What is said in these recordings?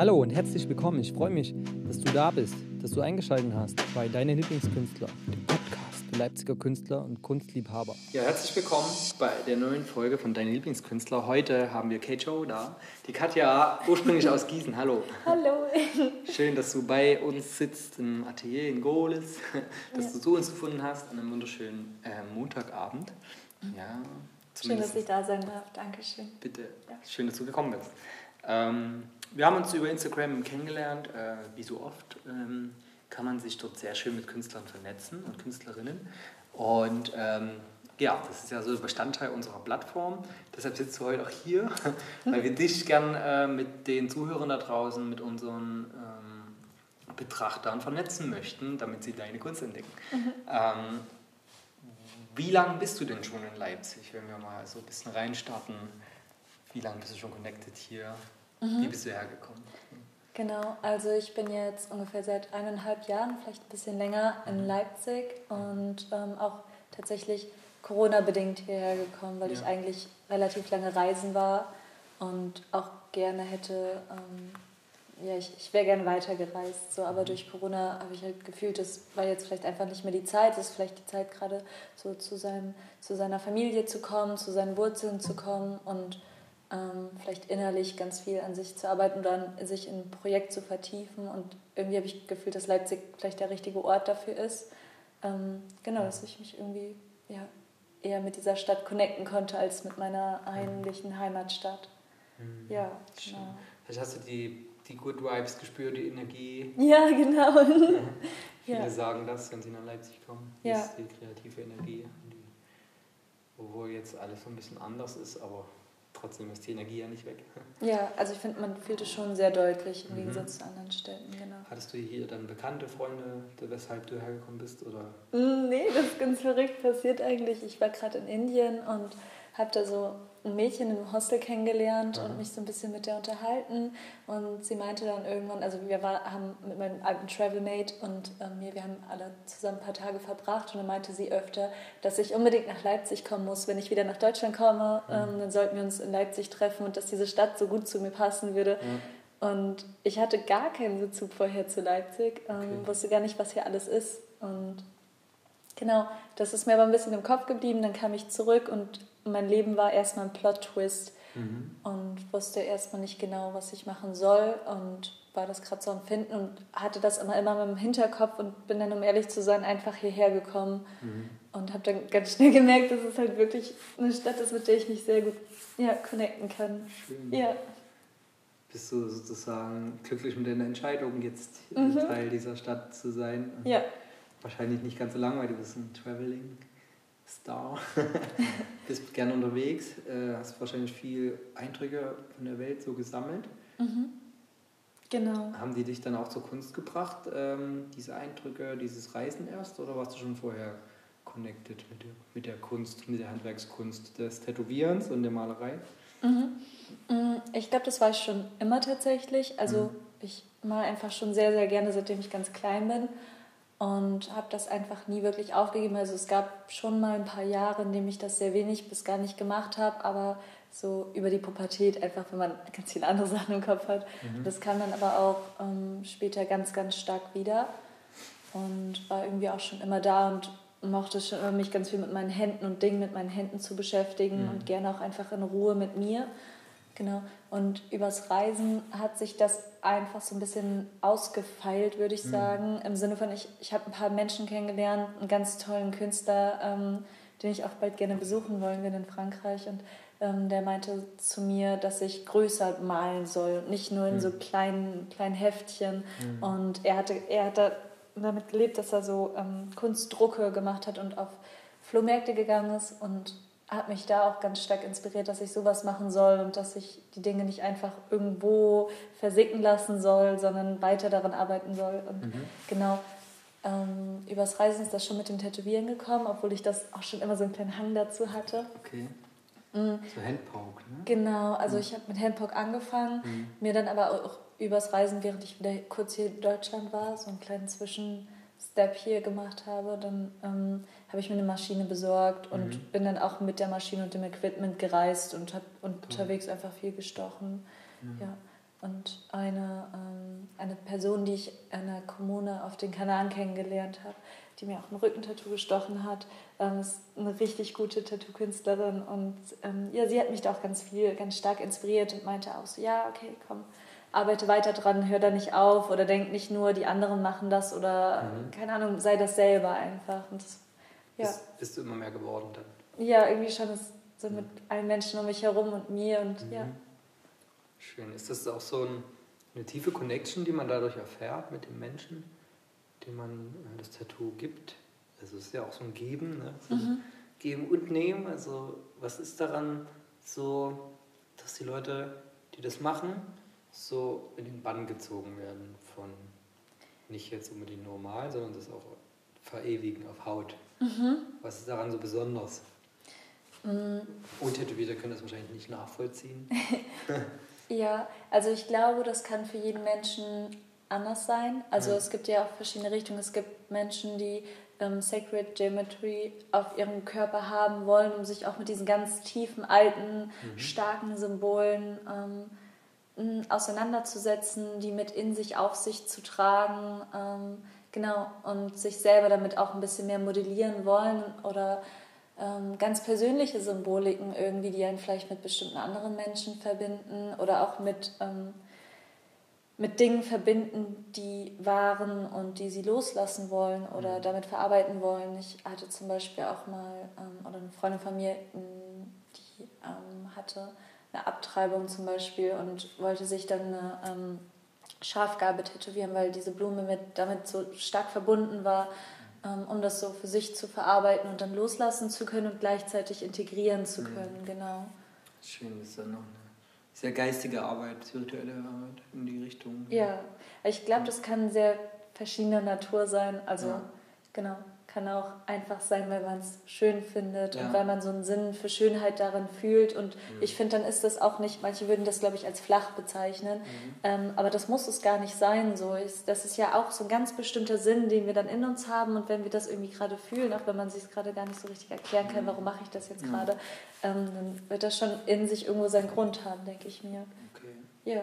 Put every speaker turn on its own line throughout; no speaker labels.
Hallo und herzlich willkommen. Ich freue mich, dass du da bist, dass du eingeschaltet hast bei Deine Lieblingskünstler, dem Podcast für Leipziger Künstler und Kunstliebhaber. Ja, herzlich willkommen bei der neuen Folge von Deine Lieblingskünstler. Heute haben wir Kate Joe da, die Katja, ursprünglich aus Gießen. Hallo.
Hallo.
Schön, dass du bei uns sitzt im Atelier in Gohlis, dass ja. du zu uns gefunden hast an einem wunderschönen äh, Montagabend.
Ja, Schön, dass ich da sein darf. Dankeschön.
Bitte. Ja. Schön, dass du gekommen bist. Ähm, wir haben uns über Instagram kennengelernt. Äh, wie so oft ähm, kann man sich dort sehr schön mit Künstlern vernetzen und Künstlerinnen. Und ähm, ja, das ist ja so Bestandteil unserer Plattform. Deshalb sitzt du heute auch hier, weil wir dich gern äh, mit den Zuhörern da draußen, mit unseren ähm, Betrachtern vernetzen möchten, damit sie deine Kunst entdecken. Mhm. Ähm, wie lange bist du denn schon in Leipzig, wenn wir mal so ein bisschen reinstarten? Wie lange bist du schon connected hier? Mhm. Wie bist du hergekommen?
Genau, also ich bin jetzt ungefähr seit eineinhalb Jahren, vielleicht ein bisschen länger, in mhm. Leipzig und ähm, auch tatsächlich Corona-bedingt hierher gekommen, weil ja. ich eigentlich relativ lange reisen war und auch gerne hätte, ähm, ja, ich, ich wäre gerne weitergereist, so, aber mhm. durch Corona habe ich halt gefühlt, das war jetzt vielleicht einfach nicht mehr die Zeit, es ist vielleicht die Zeit gerade so zu, seinem, zu seiner Familie zu kommen, zu seinen Wurzeln zu kommen und ähm, vielleicht innerlich ganz viel an sich zu arbeiten und dann sich in ein Projekt zu vertiefen. Und irgendwie habe ich gefühlt, dass Leipzig vielleicht der richtige Ort dafür ist. Ähm, genau, dass ich mich irgendwie ja, eher mit dieser Stadt connecten konnte als mit meiner eigentlichen Heimatstadt.
Mhm. Ja, genau. Vielleicht hast du die, die Good Vibes gespürt, die Energie.
Ja, genau. Ja.
Viele ja. sagen das, wenn sie nach Leipzig kommen. Ja. Das ist die kreative Energie. Die, obwohl jetzt alles so ein bisschen anders ist, aber trotzdem ist die Energie ja nicht weg.
Ja, also ich finde, man fühlt es schon sehr deutlich im mhm. Gegensatz zu anderen Städten, genau.
Hattest du hier dann bekannte Freunde, weshalb du hergekommen bist? Oder?
Mm, nee, das ist ganz verrückt passiert eigentlich. Ich war gerade in Indien und habe da so ein Mädchen im Hostel kennengelernt Aha. und mich so ein bisschen mit der unterhalten. Und sie meinte dann irgendwann, also wir war, haben mit meinem alten Travelmate und äh, mir, wir haben alle zusammen ein paar Tage verbracht und dann meinte sie öfter, dass ich unbedingt nach Leipzig kommen muss. Wenn ich wieder nach Deutschland komme, mhm. ähm, dann sollten wir uns in Leipzig treffen und dass diese Stadt so gut zu mir passen würde. Mhm. Und ich hatte gar keinen Bezug vorher zu Leipzig, ähm, okay. wusste gar nicht, was hier alles ist. Und genau, das ist mir aber ein bisschen im Kopf geblieben. Dann kam ich zurück und mein Leben war erstmal ein Plot-Twist mhm. und wusste erstmal nicht genau, was ich machen soll und war das gerade so am Finden und hatte das immer, immer im Hinterkopf und bin dann, um ehrlich zu sein, einfach hierher gekommen mhm. und habe dann ganz schnell gemerkt, dass es halt wirklich eine Stadt ist, mit der ich mich sehr gut ja, connecten kann. Schön. Ja.
Bist du sozusagen glücklich mit deiner Entscheidung, jetzt mhm. Teil dieser Stadt zu sein?
Ja.
Wahrscheinlich nicht ganz so lang, weil du bist ein Traveling. Star. Bist gerne unterwegs, äh, hast wahrscheinlich viel Eindrücke von der Welt so gesammelt.
Mhm. Genau.
Haben die dich dann auch zur Kunst gebracht, ähm, diese Eindrücke, dieses Reisen erst, oder warst du schon vorher connected mit der, mit der Kunst, mit der Handwerkskunst des Tätowierens und der Malerei?
Mhm. Mm, ich glaube, das war ich schon immer tatsächlich. Also mhm. ich mal einfach schon sehr, sehr gerne, seitdem ich ganz klein bin und habe das einfach nie wirklich aufgegeben. Also es gab schon mal ein paar Jahre, in denen ich das sehr wenig bis gar nicht gemacht habe, aber so über die Pubertät einfach, wenn man ganz viele andere Sachen im Kopf hat. Mhm. Das kam dann aber auch ähm, später ganz, ganz stark wieder und war irgendwie auch schon immer da und mochte schon immer mich ganz viel mit meinen Händen und Dingen mit meinen Händen zu beschäftigen mhm. und gerne auch einfach in Ruhe mit mir. Genau. Und übers Reisen hat sich das einfach so ein bisschen ausgefeilt, würde ich mhm. sagen. Im Sinne von, ich, ich habe ein paar Menschen kennengelernt, einen ganz tollen Künstler, ähm, den ich auch bald gerne besuchen wollen will in Frankreich. Und ähm, der meinte zu mir, dass ich größer malen soll, nicht nur in mhm. so kleinen, kleinen Heftchen. Mhm. Und er hatte, er hatte damit gelebt, dass er so ähm, Kunstdrucke gemacht hat und auf Flohmärkte gegangen ist und hat mich da auch ganz stark inspiriert, dass ich sowas machen soll und dass ich die Dinge nicht einfach irgendwo versicken lassen soll, sondern weiter daran arbeiten soll. Und mhm. genau, ähm, übers Reisen ist das schon mit dem Tätowieren gekommen, obwohl ich das auch schon immer so einen kleinen Hang dazu hatte.
Okay. Mhm. So Handpoke, ne?
Genau, also mhm. ich habe mit Handpoke angefangen, mhm. mir dann aber auch übers Reisen, während ich wieder kurz hier in Deutschland war, so einen kleinen Zwischenstep hier gemacht habe, dann ähm, habe ich mir eine Maschine besorgt und mhm. bin dann auch mit der Maschine und dem Equipment gereist und habe unterwegs einfach viel gestochen. Ja. ja. und eine, ähm, eine Person, die ich in einer Kommune auf den Kanaren kennengelernt habe, die mir auch ein Rückentattoo gestochen hat, ähm, ist eine richtig gute Tattoo-Künstlerin und ähm, ja, sie hat mich da auch ganz viel, ganz stark inspiriert und meinte auch so, ja, okay, komm, arbeite weiter dran, hör da nicht auf oder denk nicht nur, die anderen machen das oder mhm. keine Ahnung, sei das selber einfach. Und das,
ja. Bist, bist, du immer mehr geworden dann?
Ja, irgendwie schon so mit mhm. allen Menschen um mich herum und mir und mhm. ja.
Schön. Ist das auch so ein, eine tiefe Connection, die man dadurch erfährt mit dem Menschen, dem man äh, das Tattoo gibt? Also es ist ja auch so ein Geben, ne? so mhm. Geben und Nehmen. Also was ist daran so, dass die Leute, die das machen, so in den Bann gezogen werden von nicht jetzt unbedingt normal, sondern das auch verewigen auf Haut. Mhm. Was ist daran so besonders? Mhm. Untätowierte können das wahrscheinlich nicht nachvollziehen.
ja, also ich glaube, das kann für jeden Menschen anders sein. Also ja. es gibt ja auch verschiedene Richtungen. Es gibt Menschen, die ähm, Sacred Geometry auf ihrem Körper haben wollen, um sich auch mit diesen ganz tiefen, alten, mhm. starken Symbolen ähm, auseinanderzusetzen, die mit in sich auf sich zu tragen. Ähm, genau, und sich selber damit auch ein bisschen mehr modellieren wollen oder ähm, ganz persönliche Symboliken irgendwie, die einen vielleicht mit bestimmten anderen Menschen verbinden oder auch mit, ähm, mit Dingen verbinden, die waren und die sie loslassen wollen oder mhm. damit verarbeiten wollen. Ich hatte zum Beispiel auch mal, ähm, oder eine Freundin von mir, die ähm, hatte eine Abtreibung zum Beispiel und wollte sich dann eine ähm, Schafgarbe tätowieren, weil diese Blume mit, damit so stark verbunden war ähm, um das so für sich zu verarbeiten und dann loslassen zu können und gleichzeitig integrieren zu mhm. können, mhm. genau.
Schön, das ist dann noch eine sehr geistige Arbeit, spirituelle Arbeit in die Richtung.
Ja, ich glaube, das kann sehr verschiedener Natur sein, also ja. genau kann auch einfach sein, weil man es schön findet ja. und weil man so einen Sinn für Schönheit darin fühlt. Und mhm. ich finde, dann ist das auch nicht, manche würden das, glaube ich, als flach bezeichnen, mhm. ähm, aber das muss es gar nicht sein. So das ist ja auch so ein ganz bestimmter Sinn, den wir dann in uns haben. Und wenn wir das irgendwie gerade fühlen, auch wenn man sich gerade gar nicht so richtig erklären kann, mhm. warum mache ich das jetzt mhm. gerade, ähm, dann wird das schon in sich irgendwo seinen Grund haben, denke ich mir. Okay.
Ja.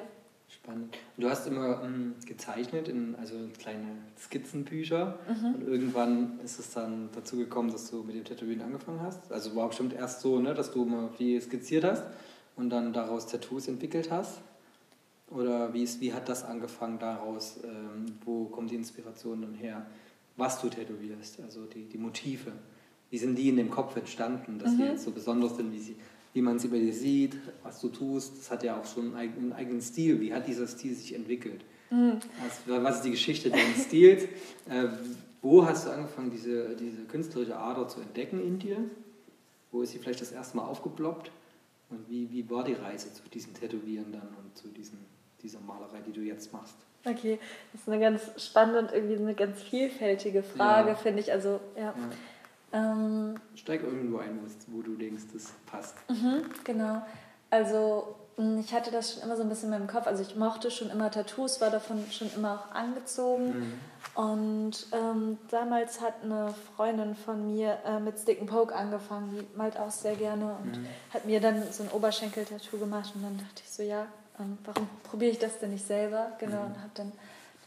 Spannend. Und du hast immer ähm, gezeichnet, in, also kleine Skizzenbücher. Mhm. Und irgendwann ist es dann dazu gekommen, dass du mit dem Tätowieren angefangen hast. Also war bestimmt erst so, ne, dass du immer viel skizziert hast und dann daraus Tattoos entwickelt hast. Oder wie, ist, wie hat das angefangen daraus? Ähm, wo kommt die Inspiration dann her? Was du tätowierst, also die, die Motive. Wie sind die in dem Kopf entstanden, dass mhm. die jetzt so besonders sind, wie sie wie man sie bei dir sieht, was du tust. Das hat ja auch schon einen eigenen Stil. Wie hat dieser Stil sich entwickelt? Mhm. Was, was, ist die Geschichte deines Stils? Äh, wo hast du angefangen, diese, diese künstlerische Ader zu entdecken in dir? Wo ist sie vielleicht das erste Mal aufgeploppt? Und wie, wie war die Reise zu diesem Tätowieren dann und zu diesem, dieser Malerei, die du jetzt machst?
Okay, das ist eine ganz spannende und irgendwie eine ganz vielfältige Frage, ja. finde ich. Also, ja. ja.
Ähm, Steig irgendwo ein, wo du denkst, das passt.
Mhm, genau. Also hm, ich hatte das schon immer so ein bisschen in meinem Kopf. Also ich mochte schon immer Tattoos, war davon schon immer auch angezogen. Mhm. Und ähm, damals hat eine Freundin von mir äh, mit Stick and Poke angefangen, die malt auch sehr gerne und mhm. hat mir dann so ein Oberschenkel-Tattoo gemacht. Und dann dachte ich so, ja, ähm, warum probiere ich das denn nicht selber? Genau, mhm. und habe dann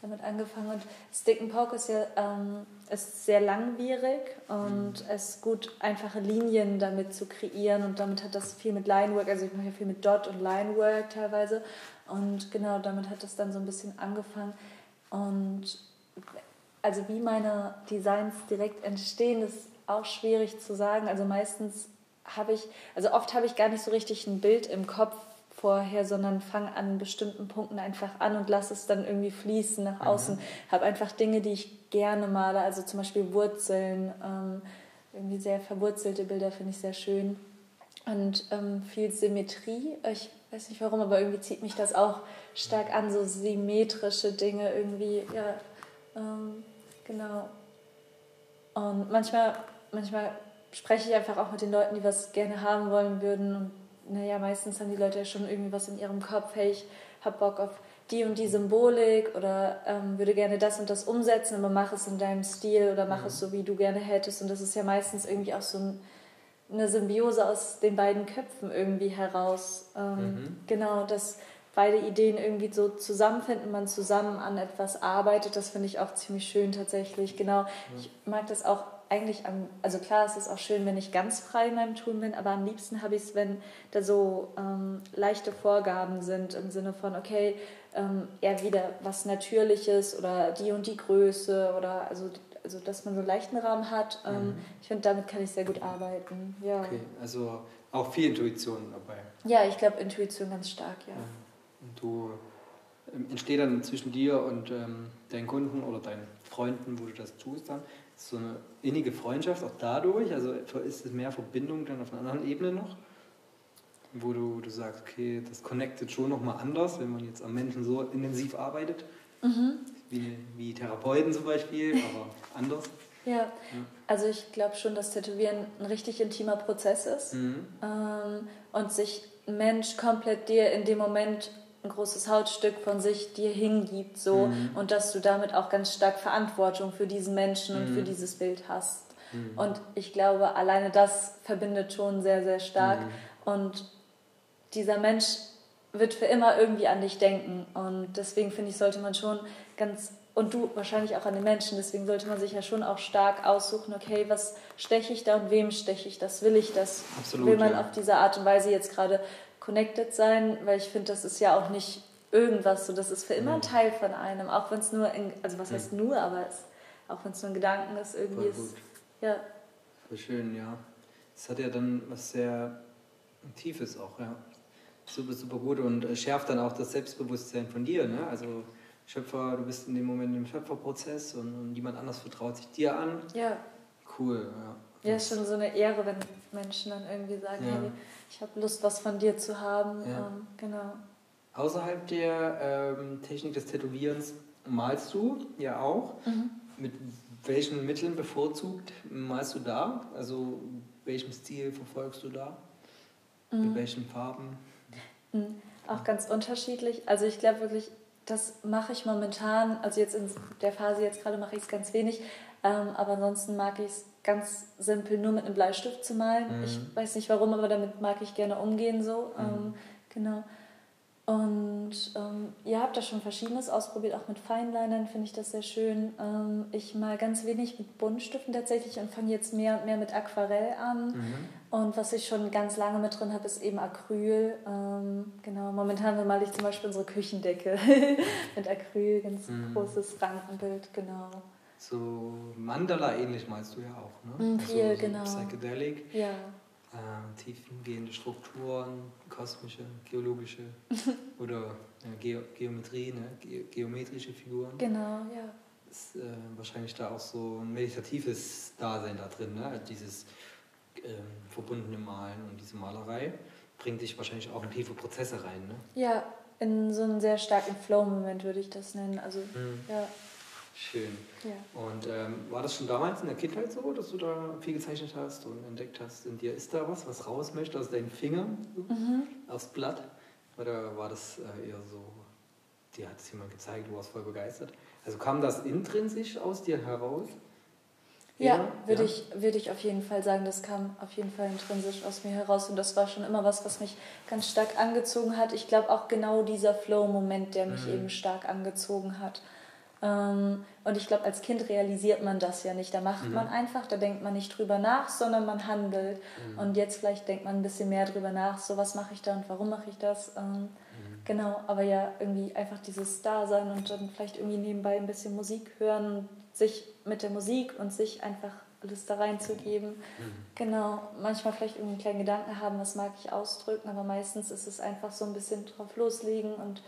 damit angefangen. Und Stick and Poke ist ja ähm, ist sehr langwierig und mhm. es ist gut, einfache Linien damit zu kreieren. Und damit hat das viel mit Linework, also ich mache ja viel mit Dot und Linework teilweise. Und genau damit hat das dann so ein bisschen angefangen. Und also wie meine Designs direkt entstehen, ist auch schwierig zu sagen. Also meistens habe ich, also oft habe ich gar nicht so richtig ein Bild im Kopf, vorher, sondern fange an bestimmten Punkten einfach an und lasse es dann irgendwie fließen nach außen. Mhm. Habe einfach Dinge, die ich gerne male, also zum Beispiel Wurzeln, ähm, irgendwie sehr verwurzelte Bilder finde ich sehr schön. Und ähm, viel Symmetrie. Ich weiß nicht warum, aber irgendwie zieht mich das auch stark an, so symmetrische Dinge irgendwie, ja, ähm, genau. Und manchmal, manchmal spreche ich einfach auch mit den Leuten, die was gerne haben wollen würden und naja, meistens haben die Leute ja schon irgendwie was in ihrem Kopf, hey, ich hab Bock auf die und die Symbolik oder ähm, würde gerne das und das umsetzen, aber mach es in deinem Stil oder mach mhm. es so, wie du gerne hättest. Und das ist ja meistens irgendwie auch so ein, eine Symbiose aus den beiden Köpfen irgendwie heraus. Ähm, mhm. Genau, dass beide Ideen irgendwie so zusammenfinden, man zusammen an etwas arbeitet, das finde ich auch ziemlich schön tatsächlich. Genau, ich mag das auch eigentlich am, also klar, es ist auch schön, wenn ich ganz frei in meinem Tun bin, aber am liebsten habe ich es, wenn da so ähm, leichte Vorgaben sind im Sinne von, okay, ähm, eher wieder was Natürliches oder die und die Größe oder also, also dass man so einen leichten Rahmen hat. Ähm, mhm. Ich finde, damit kann ich sehr gut arbeiten. Ja.
Okay, also auch viel Intuition dabei.
Ja, ich glaube Intuition ganz stark, ja.
Und du ähm, entsteht dann zwischen dir und ähm, deinen Kunden oder deinen Freunden, wo du das tust dann, so eine innige Freundschaft auch dadurch? Also ist es mehr Verbindung dann auf einer anderen Ebene noch? Wo du, du sagst, okay, das connectet schon nochmal anders, wenn man jetzt am Menschen so intensiv arbeitet. Mhm. Wie, wie Therapeuten zum Beispiel, aber anders.
Ja. ja. also ich glaube schon, dass Tätowieren ein richtig intimer Prozess ist mhm. ähm, und sich ein Mensch komplett dir in dem Moment ein großes Hautstück von sich dir hingibt so mhm. und dass du damit auch ganz stark Verantwortung für diesen Menschen mhm. und für mhm. dieses Bild hast. Mhm. Und ich glaube, alleine das verbindet schon sehr, sehr stark. Mhm. Und dieser Mensch wird für immer irgendwie an dich denken. Und deswegen finde ich, sollte man schon ganz, und du wahrscheinlich auch an den Menschen, deswegen sollte man sich ja schon auch stark aussuchen, okay, was steche ich da und wem steche ich das? Will ich das? Absolut, Will man ja. auf diese Art und Weise jetzt gerade connected sein, weil ich finde, das ist ja auch nicht irgendwas so, das ist für immer ein mhm. Teil von einem, auch wenn es nur, in, also was heißt nur, aber es, auch wenn es nur ein Gedanken ist, irgendwie ist, ja.
Voll schön, ja. Es hat ja dann was sehr Tiefes auch, ja. Super, super gut und äh, schärft dann auch das Selbstbewusstsein von dir, ne? Also Schöpfer, du bist in dem Moment im Schöpferprozess und, und jemand anders vertraut sich dir an.
Ja.
Cool, ja.
Ja, ist schon so eine Ehre, wenn Menschen dann irgendwie sagen, ja. hey, ich habe Lust, was von dir zu haben. Ja. Ähm, genau.
Außerhalb der ähm, Technik des Tätowierens malst du ja auch. Mhm. Mit welchen Mitteln bevorzugt malst du da? Also welchem Stil verfolgst du da? Mhm. Mit welchen Farben?
Mhm. Auch ganz unterschiedlich. Also ich glaube wirklich, das mache ich momentan, also jetzt in der Phase jetzt gerade mache ich es ganz wenig, ähm, aber ansonsten mag ich es ganz simpel nur mit einem Bleistift zu malen. Mhm. Ich weiß nicht warum, aber damit mag ich gerne umgehen so. Mhm. Ähm, genau. Und ähm, ihr habt da schon Verschiedenes ausprobiert, auch mit Feinlinern finde ich das sehr schön. Ähm, ich mal ganz wenig mit Buntstiften tatsächlich und fange jetzt mehr und mehr mit Aquarell an. Mhm. Und was ich schon ganz lange mit drin habe, ist eben Acryl. Ähm, genau, momentan bemale ich zum Beispiel unsere Küchendecke mit Acryl, ganz mhm. großes Rankenbild, genau.
So Mandala-ähnlich meinst du ja auch,
ne? Mm, viel, also, so genau.
Psychedelic.
Ja.
Äh, tiefgehende Strukturen, kosmische, geologische oder ja, Ge Geometrie, ne? Ge geometrische Figuren.
Genau, ja.
Ist äh, wahrscheinlich da auch so ein meditatives Dasein da drin, ne? Also dieses ähm, verbundene Malen und diese Malerei bringt dich wahrscheinlich auch in tiefe Prozesse rein, ne?
Ja, in so einen sehr starken Flow-Moment würde ich das nennen. Also, mhm. ja.
Schön. Ja. Und ähm, war das schon damals in der Kindheit so, dass du da viel gezeichnet hast und entdeckt hast, in dir ist da was, was raus möchte aus deinen Fingern, mhm. aufs Blatt? Oder war das äh, eher so, dir hat es jemand gezeigt, du warst voll begeistert? Also kam das intrinsisch aus dir heraus?
Ja, würde ja. ich, würd ich auf jeden Fall sagen, das kam auf jeden Fall intrinsisch aus mir heraus und das war schon immer was, was mich ganz stark angezogen hat. Ich glaube auch genau dieser Flow-Moment, der mich mhm. eben stark angezogen hat. Ähm, und ich glaube, als Kind realisiert man das ja nicht. Da macht mhm. man einfach, da denkt man nicht drüber nach, sondern man handelt. Mhm. Und jetzt vielleicht denkt man ein bisschen mehr drüber nach, so was mache ich da und warum mache ich das. Ähm, mhm. Genau, aber ja, irgendwie einfach dieses Dasein und dann vielleicht irgendwie nebenbei ein bisschen Musik hören, sich mit der Musik und sich einfach alles da reinzugeben. Mhm. Genau, manchmal vielleicht irgendwie einen kleinen Gedanken haben, was mag ich ausdrücken, aber meistens ist es einfach so ein bisschen drauf loslegen und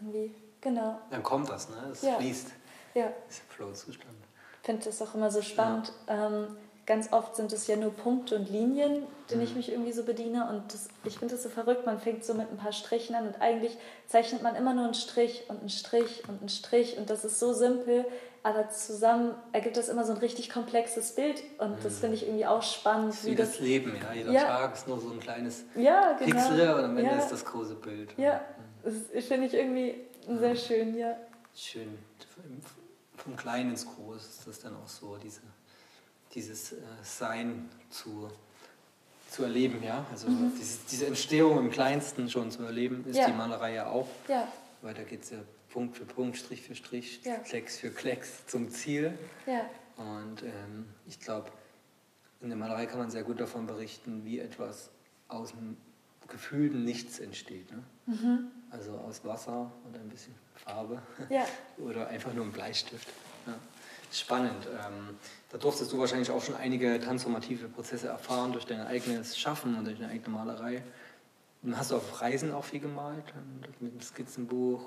irgendwie Genau.
Dann kommt das, ne? Es ja. fließt.
Ja.
Das ist Flow-Zustand.
Ich finde das auch immer so spannend. Ja. Ähm, ganz oft sind es ja nur Punkte und Linien, denen mhm. ich mich irgendwie so bediene. Und das, ich finde das so verrückt. Man fängt so mit ein paar Strichen an und eigentlich zeichnet man immer nur einen Strich und einen Strich und einen Strich. Und das ist so simpel, aber zusammen ergibt das immer so ein richtig komplexes Bild. Und mhm. das finde ich irgendwie auch spannend.
wie, wie das, das, Leben, ja. Jeder ja. Tag ist nur so ein kleines
ja, genau.
Pixel und am Ende ja. ist das große Bild.
Ja, mhm. das finde ich irgendwie sehr schön, ja.
Schön. Vom Kleinen ins Groß ist das dann auch so, diese, dieses äh, Sein zu, zu erleben, ja. Also mhm. dieses, diese Entstehung im Kleinsten schon zu erleben, ist ja. die Malerei ja auch. Ja. Weil da geht es ja Punkt für Punkt, Strich für Strich, ja. Klecks für Klecks zum Ziel. Ja. Und ähm, ich glaube, in der Malerei kann man sehr gut davon berichten, wie etwas aus dem gefühlten Nichts entsteht. Ne? Mhm. Also aus Wasser und ein bisschen Farbe. Ja. Oder einfach nur ein Bleistift. Ja. Spannend. Ähm, da durftest du wahrscheinlich auch schon einige transformative Prozesse erfahren durch dein eigenes Schaffen und durch deine eigene Malerei. Und hast du auf Reisen auch viel gemalt, mit einem Skizzenbuch,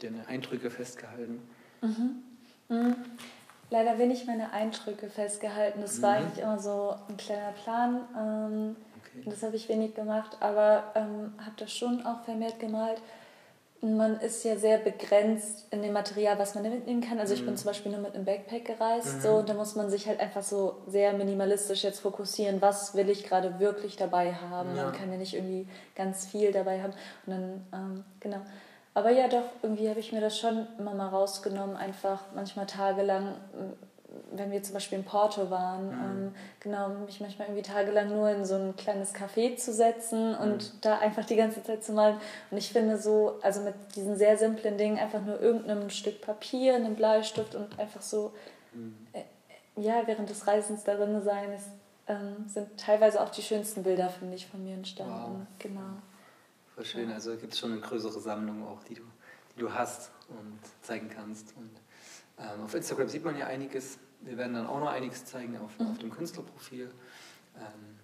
deine Eindrücke festgehalten?
Mhm. Mhm. Leider wenig meine Eindrücke festgehalten. Das mhm. war eigentlich immer so ein kleiner Plan. Ähm, okay. Das habe ich wenig gemacht, aber ähm, habe das schon auch vermehrt gemalt man ist ja sehr begrenzt in dem Material, was man mitnehmen kann. Also ich bin mhm. zum Beispiel nur mit einem Backpack gereist, mhm. so und da muss man sich halt einfach so sehr minimalistisch jetzt fokussieren, was will ich gerade wirklich dabei haben. Ja. Man kann ja nicht irgendwie ganz viel dabei haben. Und dann, ähm, genau. Aber ja, doch, irgendwie habe ich mir das schon immer mal rausgenommen, einfach manchmal tagelang wenn wir zum Beispiel in Porto waren, mhm. ähm, genau, mich manchmal irgendwie tagelang nur in so ein kleines Café zu setzen und mhm. da einfach die ganze Zeit zu malen. Und ich finde so, also mit diesen sehr simplen Dingen, einfach nur irgendeinem Stück Papier, einem Bleistift und einfach so, mhm. äh, ja, während des Reisens darin sein, ist, ähm, sind teilweise auch die schönsten Bilder, finde ich, von mir entstanden. Wow. Genau.
Voll schön, also gibt es schon eine größere Sammlung auch, die du, die du hast und zeigen kannst. Und ähm, auf Instagram sieht man ja einiges wir werden dann auch noch einiges zeigen auf, mhm. auf dem Künstlerprofil. Ähm,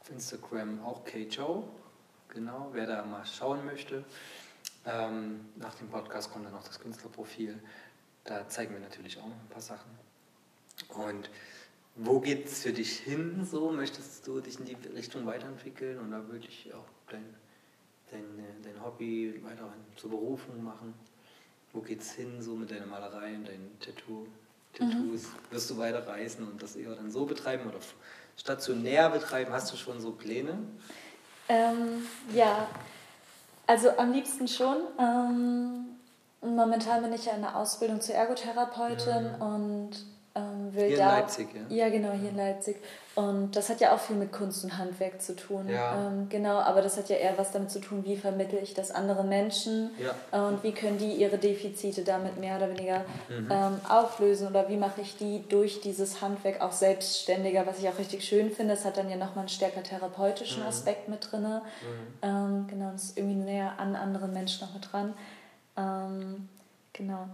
auf Instagram auch K-Joe, genau, wer da mal schauen möchte. Ähm, nach dem Podcast kommt dann noch das Künstlerprofil. Da zeigen wir natürlich auch noch ein paar Sachen. Und wo geht es für dich hin? So möchtest du dich in die Richtung weiterentwickeln und da wirklich auch dein, dein, dein Hobby weiterhin zur Berufung machen? Wo geht es hin so mit deiner Malerei und deinem Tattoo? Tattoos? Mhm. Wirst du weiter reisen und das eher dann so betreiben oder stationär betreiben? Hast du schon so Pläne?
Ähm, ja, also am liebsten schon. Ähm, momentan bin ich ja in der Ausbildung zur Ergotherapeutin mhm. und ähm, will hier da. In Leipzig, ja. Ja, genau, hier in Leipzig. Und das hat ja auch viel mit Kunst und Handwerk zu tun. Ja. Ähm, genau, aber das hat ja eher was damit zu tun, wie vermittle ich das anderen Menschen ja. und wie können die ihre Defizite damit mehr oder weniger mhm. ähm, auflösen oder wie mache ich die durch dieses Handwerk auch selbstständiger, was ich auch richtig schön finde. Es hat dann ja nochmal einen stärker therapeutischen mhm. Aspekt mit drin. Mhm. Ähm, genau, das ist irgendwie näher an anderen Menschen noch mit dran. Ähm, genau.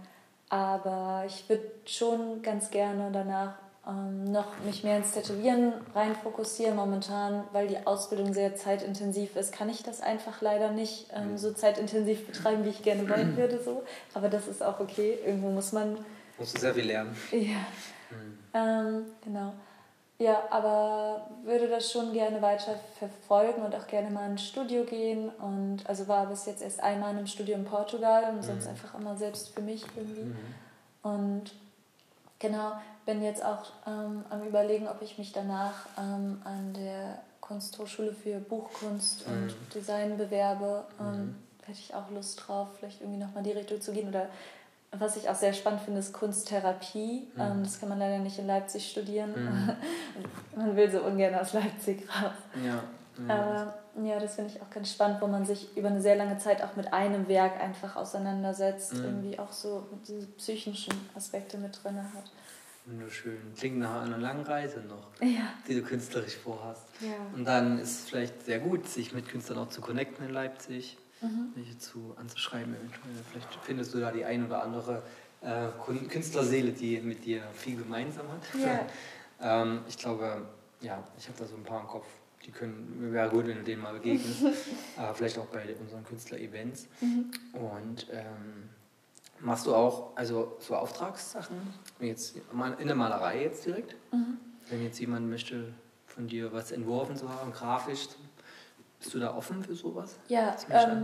Aber ich würde schon ganz gerne danach ähm, noch mich mehr ins Tätowieren rein fokussieren. Momentan, weil die Ausbildung sehr zeitintensiv ist, kann ich das einfach leider nicht ähm, so zeitintensiv betreiben, wie ich gerne wollen würde. So. Aber das ist auch okay. Irgendwo muss man.
Musst du sehr viel lernen.
Ja. Mhm. Ähm, genau. Ja, aber würde das schon gerne weiter verfolgen und auch gerne mal ins Studio gehen. Und also war bis jetzt erst einmal in einem Studio in Portugal und mhm. sonst einfach immer selbst für mich irgendwie. Mhm. Und genau, bin jetzt auch ähm, am überlegen, ob ich mich danach ähm, an der Kunsthochschule für Buchkunst mhm. und Design bewerbe. Ähm, mhm. Hätte ich auch Lust drauf, vielleicht irgendwie nochmal die Richtung zu gehen oder was ich auch sehr spannend finde, ist Kunsttherapie. Mhm. Ähm, das kann man leider nicht in Leipzig studieren. Mhm. man will so ungern aus Leipzig raus. Ja. Aber ja, das finde ich auch ganz spannend, wo man sich über eine sehr lange Zeit auch mit einem Werk einfach auseinandersetzt, mhm. irgendwie auch so diese psychischen Aspekte mit drin hat.
Wunderschön. Klingt nach einer langen Reise noch, ja. die du künstlerisch vorhast. Ja. Und dann ist es vielleicht sehr gut, sich mit Künstlern auch zu connecten in Leipzig mhm. welche zu anzuschreiben eventuell. Vielleicht findest du da die ein oder andere äh, Künstlerseele, die mit dir viel gemeinsam hat. Ja. ähm, ich glaube, ja, ich habe da so ein paar im Kopf. Die können, wäre gut, wenn du denen mal begegnest. äh, vielleicht auch bei unseren Künstler-Events. Mhm. Und ähm, machst du auch also so Auftragssachen? Jetzt in der Malerei jetzt direkt? Mhm. Wenn jetzt jemand möchte von dir was entworfen zu haben, grafisch, bist du da offen für sowas?
Ja, ähm,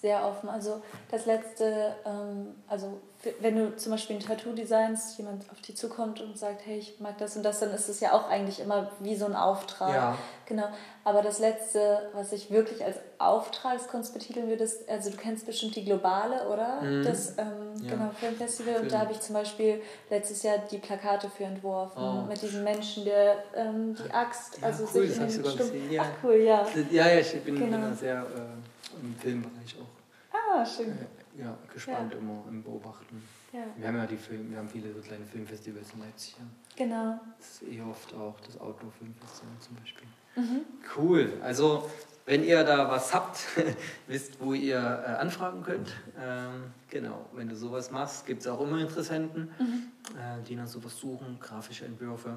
sehr offen. Also das letzte, ähm, also wenn du zum Beispiel ein Tattoo designst, jemand auf dich zukommt und sagt, hey, ich mag das und das, dann ist es ja auch eigentlich immer wie so ein Auftrag. Ja. Genau. Aber das letzte, was ich wirklich als Auftragskunst betiteln würde, ist, also du kennst bestimmt die Globale, oder? Mhm. Das ähm, ja. genau, Filmfestival. Film. Und da habe ich zum Beispiel letztes Jahr die Plakate für entworfen. Oh. Mit diesem Menschen, der ähm, die Axt,
ja,
also
cool, sich in den Stumpf. Ach cool, ja. Ja, ja, ich bin genau. sehr äh, im Filmbereich auch.
Ah, schön.
Äh, ja, gespannt immer im Beobachten. Ja. Wir haben ja die Film, wir haben viele so kleine Filmfestivals in Leipzig. Ja.
Genau.
Das ist eh oft auch das Outdoor-Filmfestival zum Beispiel. Mhm. Cool. Also wenn ihr da was habt, wisst, wo ihr äh, anfragen könnt. Ähm, genau, wenn du sowas machst, gibt es auch immer Interessenten, mhm. äh, die nach sowas suchen, grafische Entwürfe.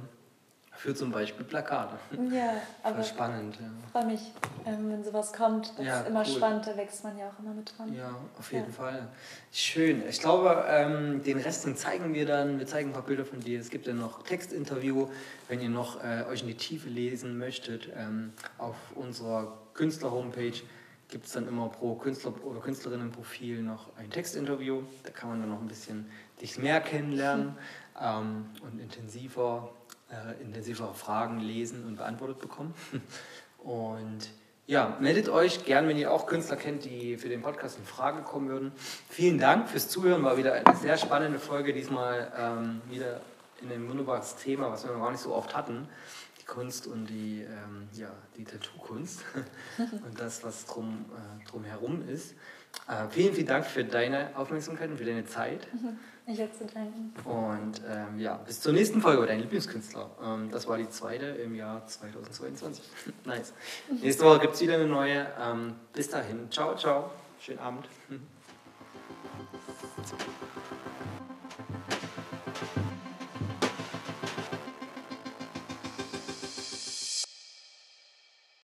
Für zum Beispiel Plakate.
Ja,
aber Voll spannend. Ja.
freue mich, ähm, wenn sowas kommt. Das ja, ist immer cool. spannend, da wächst man ja auch immer mit dran.
Ja, auf jeden ja. Fall. Schön. Ich glaube, ähm, den Rest den zeigen wir dann. Wir zeigen ein paar Bilder von dir. Es gibt ja noch Textinterview, wenn ihr noch äh, euch in die Tiefe lesen möchtet. Ähm, auf unserer Künstler-Homepage gibt es dann immer pro Künstler- oder Künstlerinnenprofil noch ein Textinterview. Da kann man dann noch ein bisschen dich mehr kennenlernen ähm, und intensiver äh, intensivere Fragen lesen und beantwortet bekommen. Und ja, meldet euch gern, wenn ihr auch Künstler kennt, die für den Podcast in Frage kommen würden. Vielen Dank fürs Zuhören, war wieder eine sehr spannende Folge, diesmal ähm, wieder in ein wunderbares Thema, was wir noch gar nicht so oft hatten. Die Kunst und die, ähm, ja, die Tattoo-Kunst und das, was drum, äh, drumherum ist. Äh, vielen, vielen Dank für deine Aufmerksamkeit und für deine Zeit.
Ich habe zu danken.
Und ähm, ja, bis zur nächsten Folge über deinen Lieblingskünstler. Ähm, das war die zweite im Jahr 2022. nice. Nächste Woche gibt es wieder eine neue. Ähm, bis dahin. Ciao, ciao. Schönen Abend.